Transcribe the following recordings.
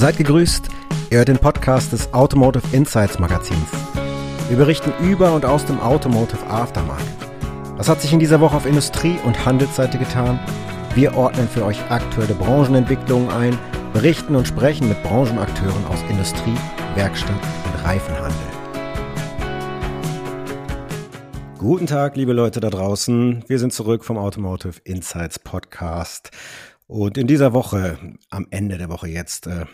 Seid gegrüßt, ihr hört den Podcast des Automotive Insights Magazins. Wir berichten über und aus dem Automotive Aftermarket. Was hat sich in dieser Woche auf Industrie- und Handelsseite getan? Wir ordnen für euch aktuelle Branchenentwicklungen ein, berichten und sprechen mit Branchenakteuren aus Industrie, Werkstatt und Reifenhandel. Guten Tag, liebe Leute da draußen. Wir sind zurück vom Automotive Insights Podcast. Und in dieser Woche, am Ende der Woche jetzt, äh,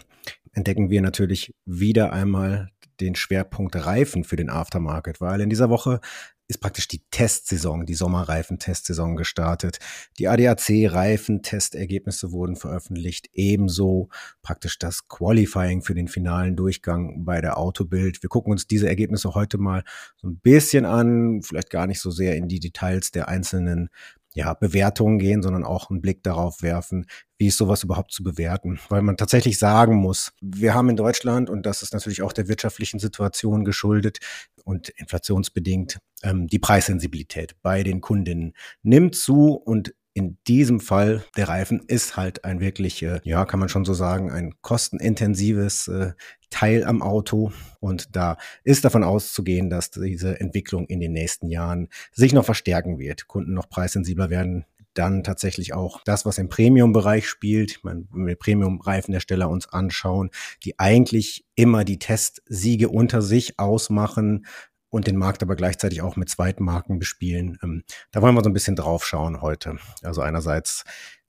entdecken wir natürlich wieder einmal den Schwerpunkt Reifen für den Aftermarket, weil in dieser Woche ist praktisch die Testsaison, die Sommerreifen-Testsaison gestartet. Die ADAC-Reifen-Testergebnisse wurden veröffentlicht, ebenso praktisch das Qualifying für den finalen Durchgang bei der Autobild. Wir gucken uns diese Ergebnisse heute mal so ein bisschen an, vielleicht gar nicht so sehr in die Details der einzelnen ja, Bewertungen gehen, sondern auch einen Blick darauf werfen, wie ist sowas überhaupt zu bewerten. Weil man tatsächlich sagen muss, wir haben in Deutschland, und das ist natürlich auch der wirtschaftlichen Situation geschuldet und inflationsbedingt, ähm, die Preissensibilität bei den Kundinnen nimmt zu und in diesem Fall, der Reifen ist halt ein wirklich, äh, ja, kann man schon so sagen, ein kostenintensives äh, Teil am Auto. Und da ist davon auszugehen, dass diese Entwicklung in den nächsten Jahren sich noch verstärken wird. Kunden noch preissensibler werden, dann tatsächlich auch das, was im Premium-Bereich spielt, wenn wir Premium-Reifenhersteller uns anschauen, die eigentlich immer die Testsiege unter sich ausmachen, und den Markt aber gleichzeitig auch mit Zweitmarken bespielen. Ähm, da wollen wir so ein bisschen drauf schauen heute. Also einerseits,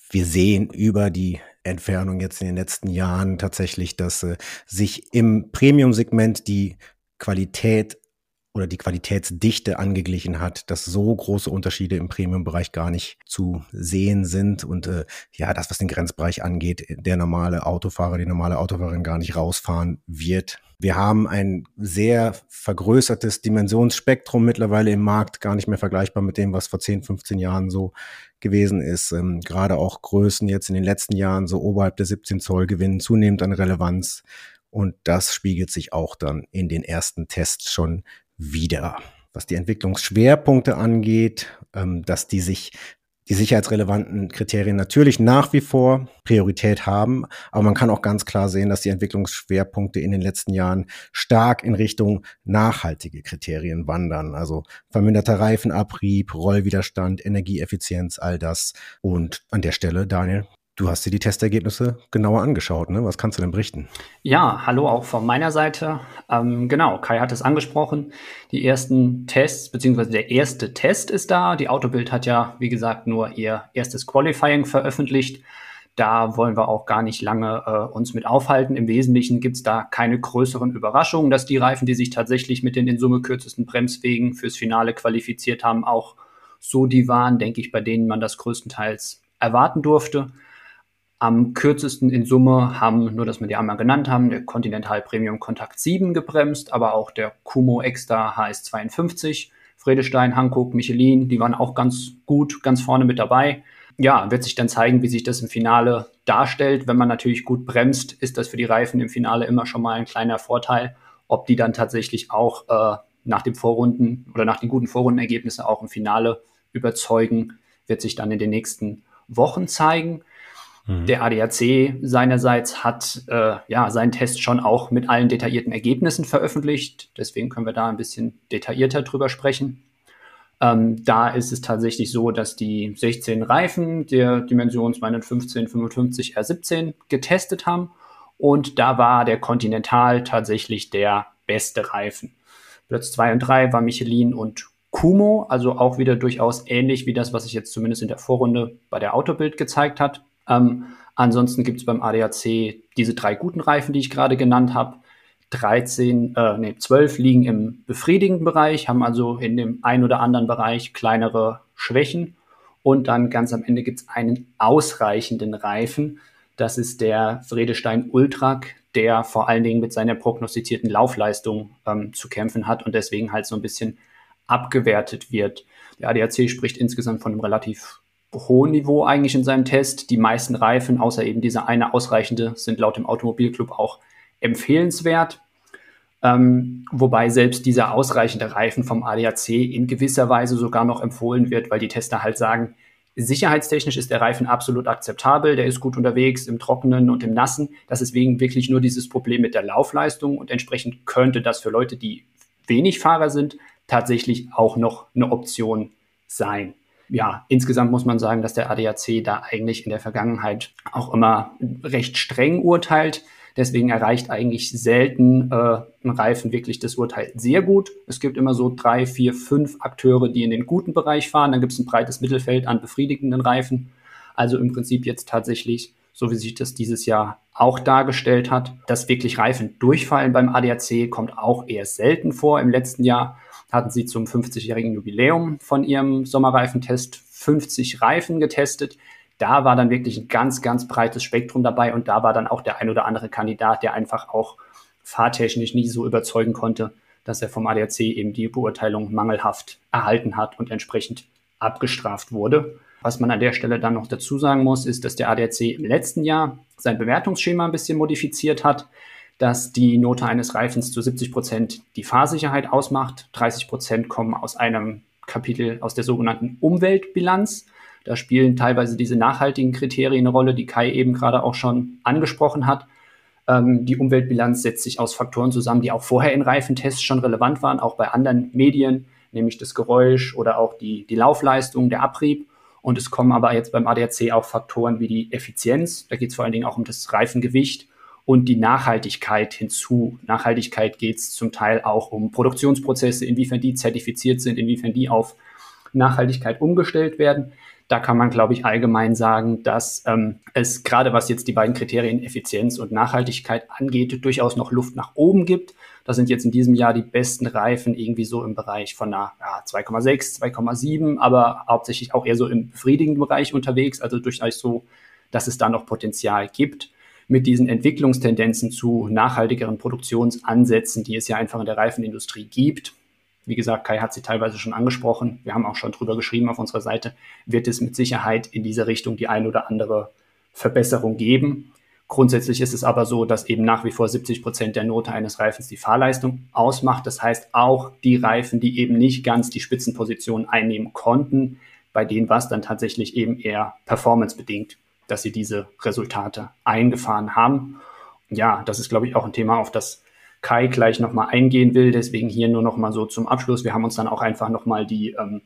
wir sehen über die Entfernung jetzt in den letzten Jahren tatsächlich, dass äh, sich im Premium-Segment die Qualität oder die Qualitätsdichte angeglichen hat, dass so große Unterschiede im Premium-Bereich gar nicht zu sehen sind und äh, ja, das, was den Grenzbereich angeht, der normale Autofahrer, die normale Autofahrerin gar nicht rausfahren wird. Wir haben ein sehr vergrößertes Dimensionsspektrum mittlerweile im Markt, gar nicht mehr vergleichbar mit dem, was vor 10, 15 Jahren so gewesen ist. Ähm, gerade auch Größen jetzt in den letzten Jahren so oberhalb der 17 Zoll gewinnen zunehmend an Relevanz. Und das spiegelt sich auch dann in den ersten Tests schon wieder. Was die Entwicklungsschwerpunkte angeht, ähm, dass die sich die sicherheitsrelevanten Kriterien natürlich nach wie vor Priorität haben, aber man kann auch ganz klar sehen, dass die Entwicklungsschwerpunkte in den letzten Jahren stark in Richtung nachhaltige Kriterien wandern. Also verminderter Reifenabrieb, Rollwiderstand, Energieeffizienz, all das. Und an der Stelle, Daniel, Du hast dir die Testergebnisse genauer angeschaut, ne? Was kannst du denn berichten? Ja, hallo auch von meiner Seite. Ähm, genau, Kai hat es angesprochen. Die ersten Tests, beziehungsweise der erste Test ist da. Die Autobild hat ja, wie gesagt, nur ihr erstes Qualifying veröffentlicht. Da wollen wir auch gar nicht lange äh, uns mit aufhalten. Im Wesentlichen gibt es da keine größeren Überraschungen, dass die Reifen, die sich tatsächlich mit den in Summe kürzesten Bremswegen fürs Finale qualifiziert haben, auch so die waren, denke ich, bei denen man das größtenteils erwarten durfte. Am kürzesten in Summe haben, nur dass wir die einmal genannt haben, der Continental Premium Kontakt 7 gebremst, aber auch der Kumo Extra HS52, Fredestein, Hankook, Michelin, die waren auch ganz gut, ganz vorne mit dabei. Ja, wird sich dann zeigen, wie sich das im Finale darstellt. Wenn man natürlich gut bremst, ist das für die Reifen im Finale immer schon mal ein kleiner Vorteil. Ob die dann tatsächlich auch äh, nach dem Vorrunden oder nach den guten Vorrundenergebnissen auch im Finale überzeugen, wird sich dann in den nächsten Wochen zeigen. Mhm. Der ADAC seinerseits hat äh, ja seinen Test schon auch mit allen detaillierten Ergebnissen veröffentlicht. Deswegen können wir da ein bisschen detaillierter drüber sprechen. Ähm, da ist es tatsächlich so, dass die 16 Reifen der Dimension 215, R17 getestet haben. Und da war der Continental tatsächlich der beste Reifen. Platz 2 und 3 war Michelin und Kumo, also auch wieder durchaus ähnlich wie das, was sich jetzt zumindest in der Vorrunde bei der Autobild gezeigt hat. Ähm, ansonsten gibt es beim ADAC diese drei guten Reifen, die ich gerade genannt habe. 13, äh, nee, 12 liegen im befriedigenden Bereich, haben also in dem einen oder anderen Bereich kleinere Schwächen. Und dann ganz am Ende gibt es einen ausreichenden Reifen. Das ist der Vredestein Ultrac, der vor allen Dingen mit seiner prognostizierten Laufleistung ähm, zu kämpfen hat und deswegen halt so ein bisschen abgewertet wird. Der ADAC spricht insgesamt von einem relativ hohen Niveau eigentlich in seinem Test. Die meisten Reifen, außer eben dieser eine ausreichende, sind laut dem Automobilclub auch empfehlenswert. Ähm, wobei selbst dieser ausreichende Reifen vom ADAC in gewisser Weise sogar noch empfohlen wird, weil die Tester halt sagen, Sicherheitstechnisch ist der Reifen absolut akzeptabel, der ist gut unterwegs im Trockenen und im Nassen. Das ist wegen wirklich nur dieses Problem mit der Laufleistung und entsprechend könnte das für Leute, die wenig Fahrer sind, tatsächlich auch noch eine Option sein. Ja, insgesamt muss man sagen, dass der ADAC da eigentlich in der Vergangenheit auch immer recht streng urteilt. Deswegen erreicht eigentlich selten äh, ein Reifen wirklich das Urteil sehr gut. Es gibt immer so drei, vier, fünf Akteure, die in den guten Bereich fahren. Dann gibt es ein breites Mittelfeld an befriedigenden Reifen. Also im Prinzip jetzt tatsächlich, so wie sich das dieses Jahr auch dargestellt hat, dass wirklich Reifen durchfallen beim ADAC kommt auch eher selten vor. Im letzten Jahr hatten sie zum 50-jährigen Jubiläum von ihrem Sommerreifentest 50 Reifen getestet da war dann wirklich ein ganz, ganz breites Spektrum dabei und da war dann auch der ein oder andere Kandidat, der einfach auch fahrtechnisch nie so überzeugen konnte, dass er vom ADAC eben die Beurteilung mangelhaft erhalten hat und entsprechend abgestraft wurde. Was man an der Stelle dann noch dazu sagen muss, ist, dass der ADAC im letzten Jahr sein Bewertungsschema ein bisschen modifiziert hat, dass die Note eines Reifens zu 70 Prozent die Fahrsicherheit ausmacht. 30 Prozent kommen aus einem Kapitel aus der sogenannten Umweltbilanz. Da spielen teilweise diese nachhaltigen Kriterien eine Rolle, die Kai eben gerade auch schon angesprochen hat. Ähm, die Umweltbilanz setzt sich aus Faktoren zusammen, die auch vorher in Reifentests schon relevant waren, auch bei anderen Medien, nämlich das Geräusch oder auch die, die Laufleistung, der Abrieb. Und es kommen aber jetzt beim ADAC auch Faktoren wie die Effizienz, da geht es vor allen Dingen auch um das Reifengewicht und die Nachhaltigkeit hinzu. Nachhaltigkeit geht es zum Teil auch um Produktionsprozesse, inwiefern die zertifiziert sind, inwiefern die auf Nachhaltigkeit umgestellt werden. Da kann man, glaube ich, allgemein sagen, dass ähm, es gerade was jetzt die beiden Kriterien Effizienz und Nachhaltigkeit angeht, durchaus noch Luft nach oben gibt. Da sind jetzt in diesem Jahr die besten Reifen irgendwie so im Bereich von einer ja, 2,6, 2,7, aber hauptsächlich auch eher so im befriedigenden Bereich unterwegs. Also durchaus so, dass es da noch Potenzial gibt mit diesen Entwicklungstendenzen zu nachhaltigeren Produktionsansätzen, die es ja einfach in der Reifenindustrie gibt, wie gesagt, Kai hat sie teilweise schon angesprochen. Wir haben auch schon drüber geschrieben auf unserer Seite. Wird es mit Sicherheit in diese Richtung die ein oder andere Verbesserung geben. Grundsätzlich ist es aber so, dass eben nach wie vor 70 Prozent der Note eines Reifens die Fahrleistung ausmacht. Das heißt, auch die Reifen, die eben nicht ganz die Spitzenposition einnehmen konnten, bei denen war es dann tatsächlich eben eher performancebedingt, dass sie diese Resultate eingefahren haben. Ja, das ist, glaube ich, auch ein Thema, auf das Kai gleich nochmal eingehen will. Deswegen hier nur nochmal so zum Abschluss. Wir haben uns dann auch einfach nochmal die ähm,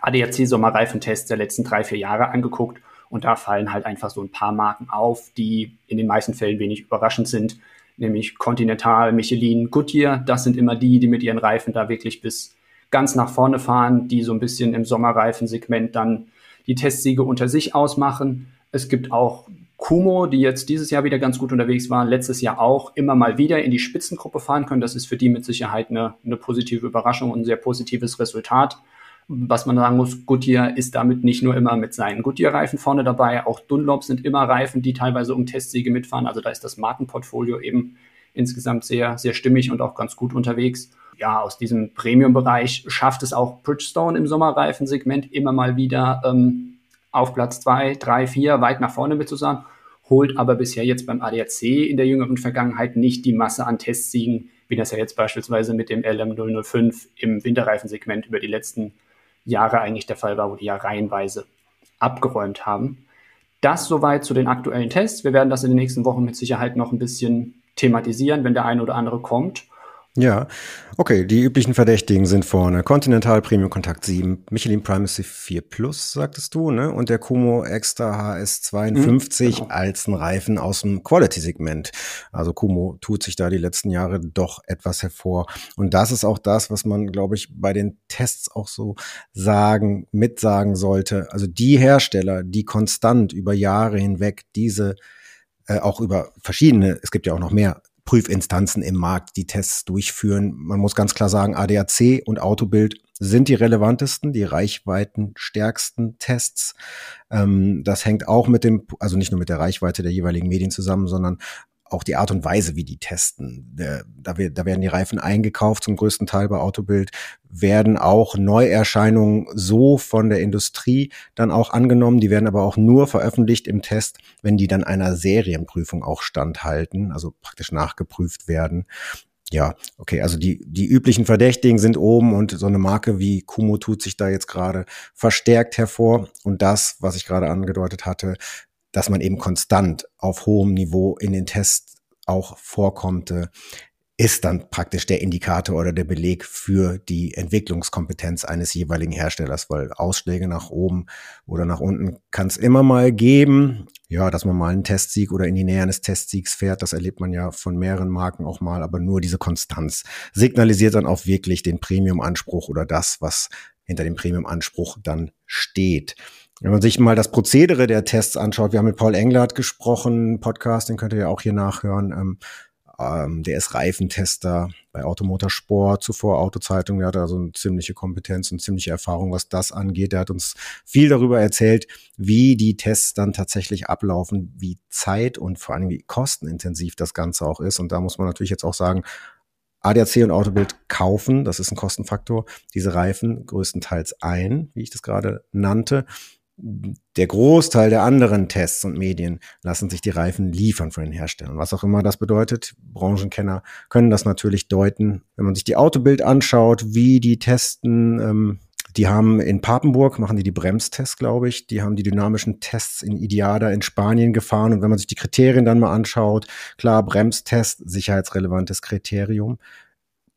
ADAC-Sommerreifentests der letzten drei, vier Jahre angeguckt. Und da fallen halt einfach so ein paar Marken auf, die in den meisten Fällen wenig überraschend sind. Nämlich Continental, Michelin, Goodyear. Das sind immer die, die mit ihren Reifen da wirklich bis ganz nach vorne fahren, die so ein bisschen im Sommerreifensegment dann die Testsiege unter sich ausmachen. Es gibt auch Kumo, die jetzt dieses Jahr wieder ganz gut unterwegs waren, letztes Jahr auch immer mal wieder in die Spitzengruppe fahren können. Das ist für die mit Sicherheit eine, eine positive Überraschung und ein sehr positives Resultat. Was man sagen muss, Goodyear ist damit nicht nur immer mit seinen Goodyear-Reifen vorne dabei, auch Dunlop sind immer Reifen, die teilweise um Testsiege mitfahren. Also da ist das Markenportfolio eben insgesamt sehr, sehr stimmig und auch ganz gut unterwegs. Ja, aus diesem Premium-Bereich schafft es auch Bridgestone im Sommerreifensegment immer mal wieder ähm, auf Platz 2, 3, 4 weit nach vorne mit zusammen, holt aber bisher jetzt beim ADAC in der jüngeren Vergangenheit nicht die Masse an Testsiegen, wie das ja jetzt beispielsweise mit dem LM005 im Winterreifensegment über die letzten Jahre eigentlich der Fall war, wo die ja reihenweise abgeräumt haben. Das soweit zu den aktuellen Tests. Wir werden das in den nächsten Wochen mit Sicherheit noch ein bisschen thematisieren, wenn der eine oder andere kommt. Ja, okay, die üblichen Verdächtigen sind vorne. Continental Premium Kontakt 7, Michelin Primacy 4 Plus, sagtest du, ne? Und der Kumo Extra HS52 mhm, genau. als ein Reifen aus dem Quality-Segment. Also Kumo tut sich da die letzten Jahre doch etwas hervor. Und das ist auch das, was man, glaube ich, bei den Tests auch so sagen, mitsagen sollte. Also die Hersteller, die konstant über Jahre hinweg diese äh, auch über verschiedene, es gibt ja auch noch mehr Prüfinstanzen im Markt, die Tests durchführen. Man muss ganz klar sagen, ADAC und Autobild sind die relevantesten, die reichweitenstärksten Tests. Ähm, das hängt auch mit dem, also nicht nur mit der Reichweite der jeweiligen Medien zusammen, sondern auch die Art und Weise, wie die testen. Da, da werden die Reifen eingekauft, zum größten Teil bei Autobild, werden auch Neuerscheinungen so von der Industrie dann auch angenommen. Die werden aber auch nur veröffentlicht im Test, wenn die dann einer Serienprüfung auch standhalten, also praktisch nachgeprüft werden. Ja, okay, also die, die üblichen Verdächtigen sind oben und so eine Marke wie Kumo tut sich da jetzt gerade verstärkt hervor. Und das, was ich gerade angedeutet hatte, dass man eben konstant auf hohem Niveau in den Tests auch vorkommt, äh, ist dann praktisch der Indikator oder der Beleg für die Entwicklungskompetenz eines jeweiligen Herstellers, weil Ausschläge nach oben oder nach unten kann es immer mal geben. Ja, dass man mal einen Testsieg oder in die Nähe eines Testsiegs fährt, das erlebt man ja von mehreren Marken auch mal, aber nur diese Konstanz signalisiert dann auch wirklich den Premium-Anspruch oder das, was hinter dem Premium-Anspruch dann steht. Wenn man sich mal das Prozedere der Tests anschaut, wir haben mit Paul Englert gesprochen, Podcast, den könnt ihr ja auch hier nachhören. Ähm, ähm, der ist Reifentester bei Automotorsport, zuvor Autozeitung. Der hat also eine ziemliche Kompetenz und ziemliche Erfahrung, was das angeht. Der hat uns viel darüber erzählt, wie die Tests dann tatsächlich ablaufen, wie zeit- und vor allem wie kostenintensiv das Ganze auch ist. Und da muss man natürlich jetzt auch sagen, ADAC und Autobild kaufen, das ist ein Kostenfaktor, diese Reifen größtenteils ein, wie ich das gerade nannte der Großteil der anderen Tests und Medien lassen sich die Reifen liefern von den Herstellern. Was auch immer das bedeutet, Branchenkenner können das natürlich deuten. Wenn man sich die Autobild anschaut, wie die testen, ähm, die haben in Papenburg, machen die die Bremstests, glaube ich. Die haben die dynamischen Tests in Ideada in Spanien gefahren. Und wenn man sich die Kriterien dann mal anschaut, klar, Bremstest, sicherheitsrelevantes Kriterium.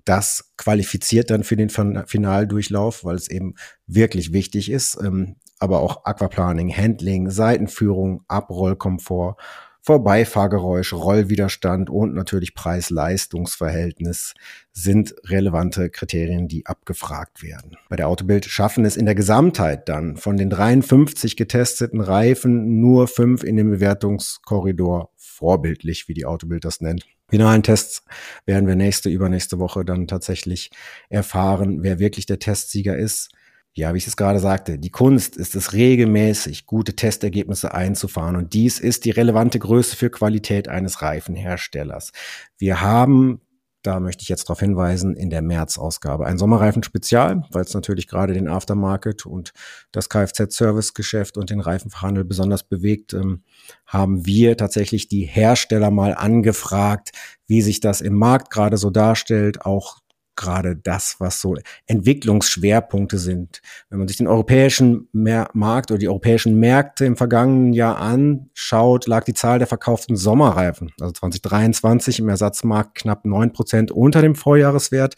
Das qualifiziert dann für den Finaldurchlauf, weil es eben wirklich wichtig ist. Ähm, aber auch Aquaplaning, Handling, Seitenführung, Abrollkomfort, Vorbeifahrgeräusch, Rollwiderstand und natürlich Preis-Leistungs-Verhältnis sind relevante Kriterien, die abgefragt werden. Bei der Autobild schaffen es in der Gesamtheit dann von den 53 getesteten Reifen nur fünf in dem Bewertungskorridor vorbildlich, wie die Autobild das nennt. Finalen Tests werden wir nächste, übernächste Woche dann tatsächlich erfahren, wer wirklich der Testsieger ist ja, wie ich es gerade sagte, die Kunst ist es regelmäßig, gute Testergebnisse einzufahren. Und dies ist die relevante Größe für Qualität eines Reifenherstellers. Wir haben da möchte ich jetzt darauf hinweisen, in der März-Ausgabe. Ein Sommerreifen-Spezial, weil es natürlich gerade den Aftermarket und das Kfz-Service-Geschäft und den Reifenverhandel besonders bewegt, ähm, haben wir tatsächlich die Hersteller mal angefragt, wie sich das im Markt gerade so darstellt, auch gerade das, was so Entwicklungsschwerpunkte sind. Wenn man sich den europäischen Markt oder die europäischen Märkte im vergangenen Jahr anschaut, lag die Zahl der verkauften Sommerreifen, also 2023 im Ersatzmarkt knapp neun Prozent unter dem Vorjahreswert.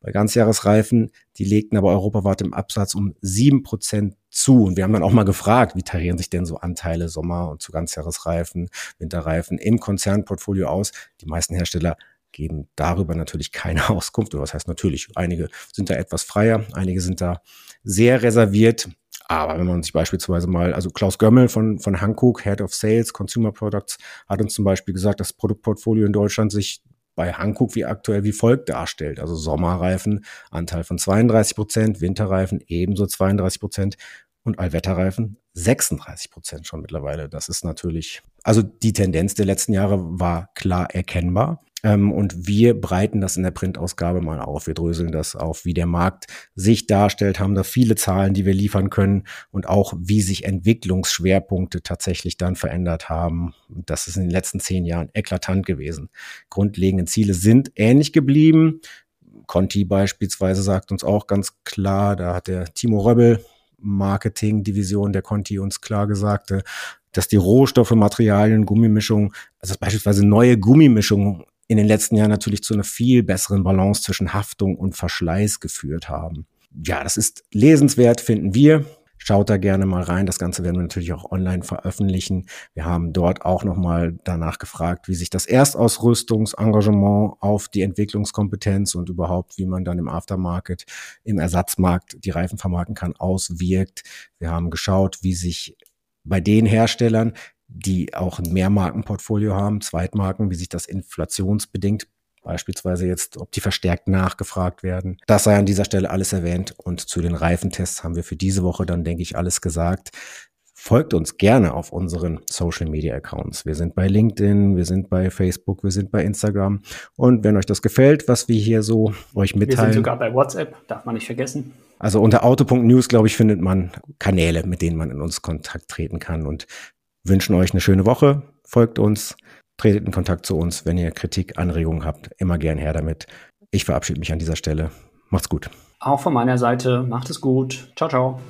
Bei Ganzjahresreifen, die legten aber europaweit im Absatz um sieben Prozent zu. Und wir haben dann auch mal gefragt, wie tarieren sich denn so Anteile Sommer- und zu Ganzjahresreifen, Winterreifen im Konzernportfolio aus? Die meisten Hersteller geben darüber natürlich keine Auskunft. Oder was heißt natürlich? Einige sind da etwas freier, einige sind da sehr reserviert. Aber wenn man sich beispielsweise mal, also Klaus Gömmel von, von Hankook, Head of Sales, Consumer Products, hat uns zum Beispiel gesagt, das Produktportfolio in Deutschland sich bei Hankook wie aktuell wie folgt darstellt. Also Sommerreifen, Anteil von 32 Prozent, Winterreifen ebenso 32 Prozent und Allwetterreifen 36 Prozent schon mittlerweile. Das ist natürlich, also die Tendenz der letzten Jahre war klar erkennbar. Ähm, und wir breiten das in der Printausgabe mal auf. Wir dröseln das auf, wie der Markt sich darstellt, haben da viele Zahlen, die wir liefern können und auch, wie sich Entwicklungsschwerpunkte tatsächlich dann verändert haben. Das ist in den letzten zehn Jahren eklatant gewesen. Grundlegende Ziele sind ähnlich geblieben. Conti beispielsweise sagt uns auch ganz klar, da hat der Timo Röbbel, Marketing-Division der Conti uns klar gesagt, dass die Rohstoffe, Materialien, Gummimischungen, also beispielsweise neue Gummimischungen in den letzten Jahren natürlich zu einer viel besseren Balance zwischen Haftung und Verschleiß geführt haben. Ja, das ist lesenswert, finden wir. Schaut da gerne mal rein. Das Ganze werden wir natürlich auch online veröffentlichen. Wir haben dort auch nochmal danach gefragt, wie sich das Erstausrüstungsengagement auf die Entwicklungskompetenz und überhaupt, wie man dann im Aftermarket, im Ersatzmarkt die Reifen vermarkten kann, auswirkt. Wir haben geschaut, wie sich bei den Herstellern, die auch ein Mehrmarkenportfolio haben, Zweitmarken, wie sich das inflationsbedingt beispielsweise jetzt, ob die verstärkt nachgefragt werden. Das sei an dieser Stelle alles erwähnt und zu den Reifentests haben wir für diese Woche dann, denke ich, alles gesagt. Folgt uns gerne auf unseren Social Media Accounts. Wir sind bei LinkedIn, wir sind bei Facebook, wir sind bei Instagram. Und wenn euch das gefällt, was wir hier so euch mitteilen. Wir sind sogar bei WhatsApp, darf man nicht vergessen. Also unter auto.news, glaube ich, findet man Kanäle, mit denen man in uns Kontakt treten kann. Und wünschen euch eine schöne Woche. Folgt uns. tretet in Kontakt zu uns, wenn ihr Kritik, Anregungen habt. Immer gern her damit. Ich verabschiede mich an dieser Stelle. Macht's gut. Auch von meiner Seite, macht es gut. Ciao, ciao.